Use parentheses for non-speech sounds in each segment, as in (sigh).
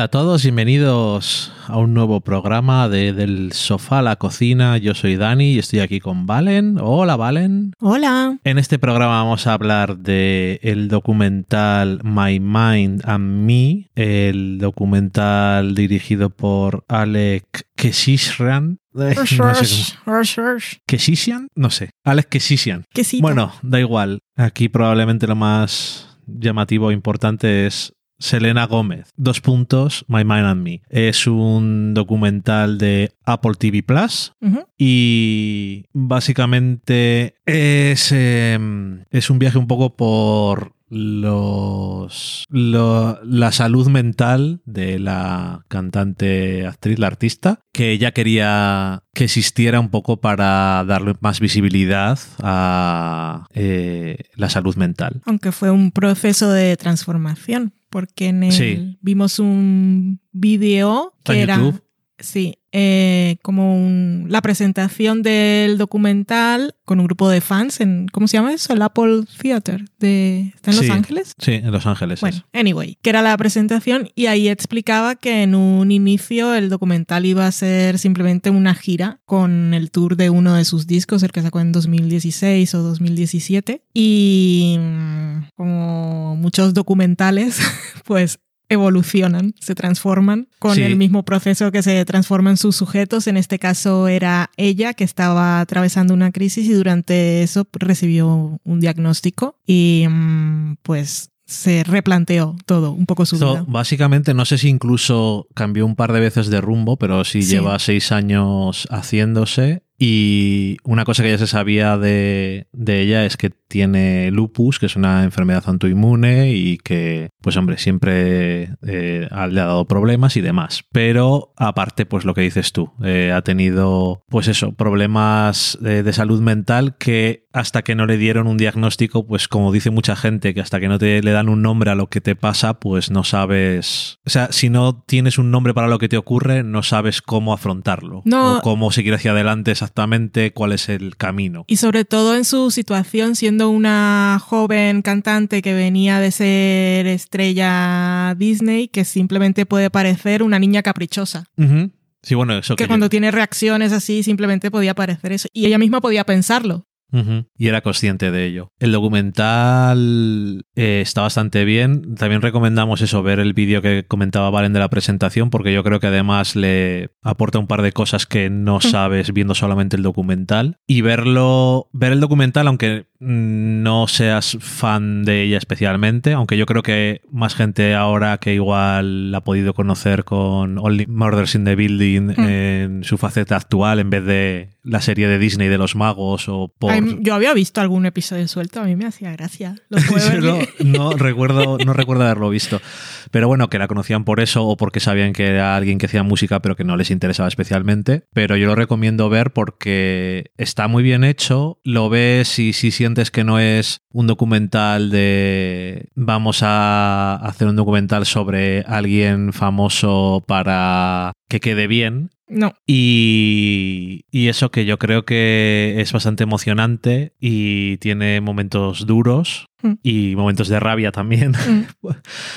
Hola a todos, bienvenidos a un nuevo programa de Del Sofá a la Cocina. Yo soy Dani y estoy aquí con Valen. Hola, Valen. Hola. En este programa vamos a hablar de el documental My Mind and Me, el documental dirigido por Alec Keshishian. Eh, (laughs) no sé Keshishian, no sé. Alex Keshishian. Quesito. Bueno, da igual. Aquí probablemente lo más llamativo e importante es Selena Gómez. Dos puntos, My Mind and Me. Es un documental de Apple TV Plus y básicamente es, eh, es un viaje un poco por los lo- la salud mental de la cantante actriz la artista que ella quería que existiera un poco para darle más visibilidad a eh, la salud mental Aunque fue un proceso de transformación, porque en el, Sí. vimos un Está que era YouTube. Sí, eh, como un- la presentación del documental con un grupo de fans en ¿cómo se llama eso? El Apple Theater de ¿está en Los Sí. Ángeles? sí en Los Ángeles Bueno, es. anyway, que era la presentación y ahí explicaba que en un inicio el documental iba a ser simplemente una gira con el tour de uno de sus discos, el que sacó en 2016 o 2017. Y mm, como muchos documentales, (laughs) pues evolucionan, se transforman con Sí. el mismo proceso que se transforman sus sujetos. En este caso era ella que estaba atravesando una crisis y durante eso recibió un diagnóstico y mm, pues se replanteó todo, un poco su Esto, vida. básicamente, no sé si incluso cambió un par de veces de rumbo, pero sí, Sí. lleva seis años haciéndose. Y una cosa que ya se sabía de, de ella es que tiene lupus, que es una enfermedad autoinmune y que, pues hombre, siempre eh, le ha dado problemas y demás. Pero aparte, pues lo que dices tú, eh, ha tenido, pues eso, problemas eh, de salud mental que hasta que no le dieron un diagnóstico, pues como dice mucha gente, que hasta que no te le dan un nombre a lo que te pasa, pues no sabes. O sea, si no tienes un nombre para lo que te ocurre, no sabes cómo afrontarlo. No. O cómo seguir hacia adelante exactamente, cuál es el camino. Y sobre todo en su situación, siendo una joven cantante que venía de ser estrella Disney, que simplemente puede parecer una niña caprichosa. Sí, bueno, eso Que que cuando tiene reacciones así, simplemente podía parecer eso. Y ella misma podía pensarlo. Y era consciente de ello. El documental eh, está bastante bien. También recomendamos eso, ver el vídeo que comentaba Valen de la presentación, porque yo creo que además le aporta un par de cosas que no sabes viendo solamente el documental. Y verlo, ver el documental, aunque mm, no seas fan de ella especialmente, aunque yo creo que más gente ahora que igual la ha podido conocer con Only Murders in the Building Mm. en su faceta actual en vez de la serie de Disney de los magos o por... Ay, Yo había visto algún episodio suelto, a mí me hacía gracia. (laughs) Yo no, no recuerdo, no recuerdo haberlo visto. Pero bueno, que la conocían por eso o porque sabían que era alguien que hacía música pero que no les interesaba especialmente. Pero yo lo recomiendo ver porque está muy bien hecho. Lo ves y si sientes que no es un documental de vamos a hacer un documental sobre alguien famoso para que quede bien, No, y, y eso que yo creo que es bastante emocionante y tiene momentos duros Mm. y momentos de rabia también. Mm. (laughs)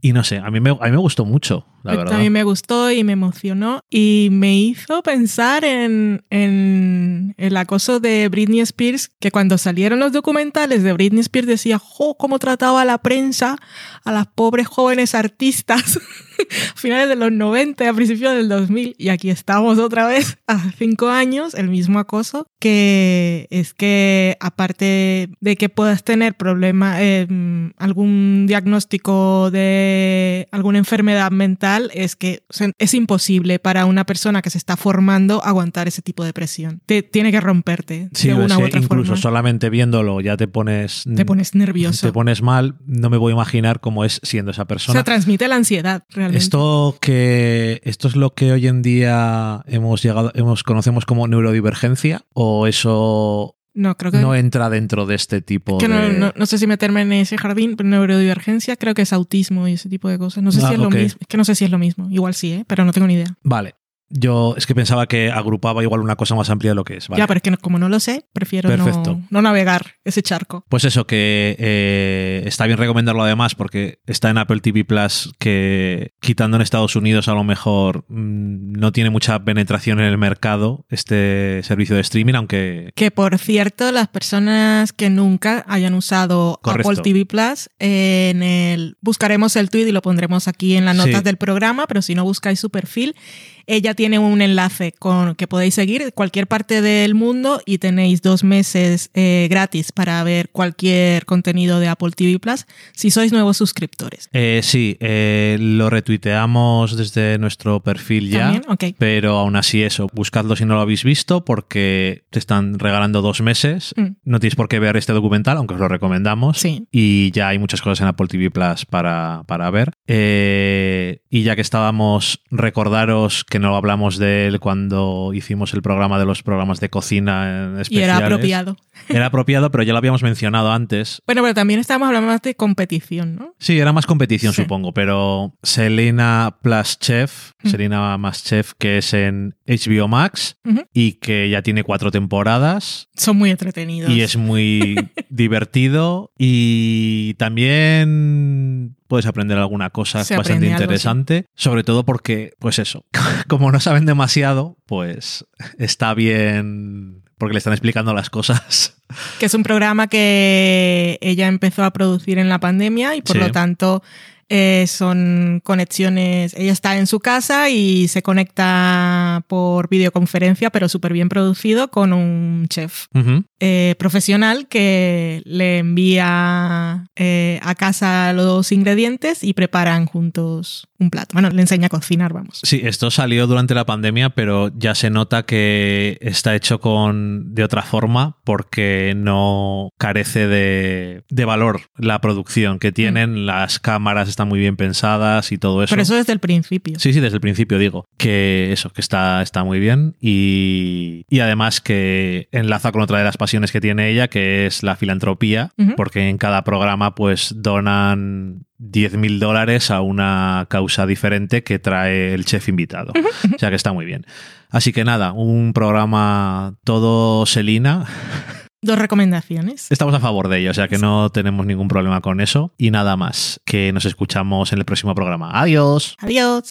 Y no sé, a mí me, a mí me gustó mucho, la verdad. También me gustó y me emocionó y me hizo pensar en, en el acoso de Britney Spears, que cuando salieron los documentales de Britney Spears decía, jo, cómo trataba la prensa a las pobres jóvenes artistas (laughs) a finales de los 90, a principios del 2000 y aquí estamos otra vez (laughs) hace cinco años, el mismo acoso, que es que aparte de que puedas tener problema, eh, algún diagnóstico de alguna enfermedad mental, es que o sea, es imposible para una persona que se está formando aguantar ese tipo de presión. Te, tiene que romperte Sí, de es una u que otra incluso forma. solamente viéndolo ya te pones... Te pones nervioso. Te pones mal, no me voy a imaginar cómo es siendo esa o persona. sea, transmite la ansiedad, realmente. Esto que esto es lo que hoy en día hemos llegado, hemos conocemos como neurodivergencia o eso no, creo que no entra dentro de este tipo que no, de no- no sé si meterme en ese jardín, pero neurodivergencia creo que es autismo y ese tipo de cosas. No sé Ah, si es ok. lo mismo. Es que no sé si es lo mismo. Igual sí, ¿eh? pero no tengo ni idea. Vale. Yo es que pensaba que agrupaba igual una cosa más amplia de lo que es. Vale. Ya, pero es que como no lo sé, prefiero no, navegar ese charco. Pues eso, que eh, está bien recomendarlo además porque está en Apple TV Plus que quitando en Estados Unidos a lo mejor mm, no tiene mucha penetración en el mercado este servicio de streaming, aunque Que por cierto, las personas que nunca hayan usado Correcto. Apple TV Plus, en el buscaremos el tweet y lo pondremos aquí en las notas Sí. del programa, pero si no buscáis su perfil, ella tiene un enlace con que podéis seguir en cualquier parte del mundo y tenéis dos meses eh, gratis para ver cualquier contenido de Apple TV Plus si sois nuevos suscriptores. eh, sí, eh, lo retuiteamos desde nuestro perfil ya. Pero aún así eso, buscadlo si no lo habéis visto porque te están regalando dos meses. Mm. No tienes por qué ver este documental, aunque os lo recomendamos. Sí. Y ya hay muchas cosas en Apple TV Plus para, para ver. Eh, y ya que estábamos, recordaros que no hablamos de él cuando hicimos el programa de los programas de cocina en Y especiales. era apropiado. Era apropiado, pero ya lo habíamos mencionado antes. Bueno, pero también estábamos hablando más de competición, ¿no? Sí, era más competición, Sí. supongo, pero Selena Plus Chef, Mm. Selena más Chef, que es en HBO Max y que ya tiene cuatro temporadas Son muy entretenidos. y es muy (laughs) divertido y también puedes aprender alguna cosa Se bastante algo, interesante, sobre todo porque, pues eso, (laughs) como no saben demasiado, pues está bien porque le están explicando las cosas. que es un programa que ella empezó a producir en la pandemia y por Sí. lo tanto eh, son conexiones. Ella está en su casa y se conecta por videoconferencia, pero súper bien producido, con un chef eh, profesional que le envía eh, a casa los ingredientes y preparan juntos un plato. Bueno, le enseña a cocinar, vamos. Sí, esto salió durante la pandemia, pero ya se nota que está hecho con de otra forma porque no carece de, de valor la producción que tienen, las cámaras están muy bien pensadas y todo eso. Pero eso desde el principio. Sí, sí, desde el principio digo que eso, que está, está muy bien y, y además que enlaza con otra de las pasiones que tiene ella, que es la filantropía, porque en cada programa pues donan 10.000 dólares a una causa diferente que trae el chef invitado. O sea que está muy bien. Así que nada, un programa todo Selina. Dos recomendaciones. Estamos a favor de ello, o sea que no tenemos ningún problema con eso. Y nada más, que nos escuchamos en el próximo programa. Adiós. Adiós.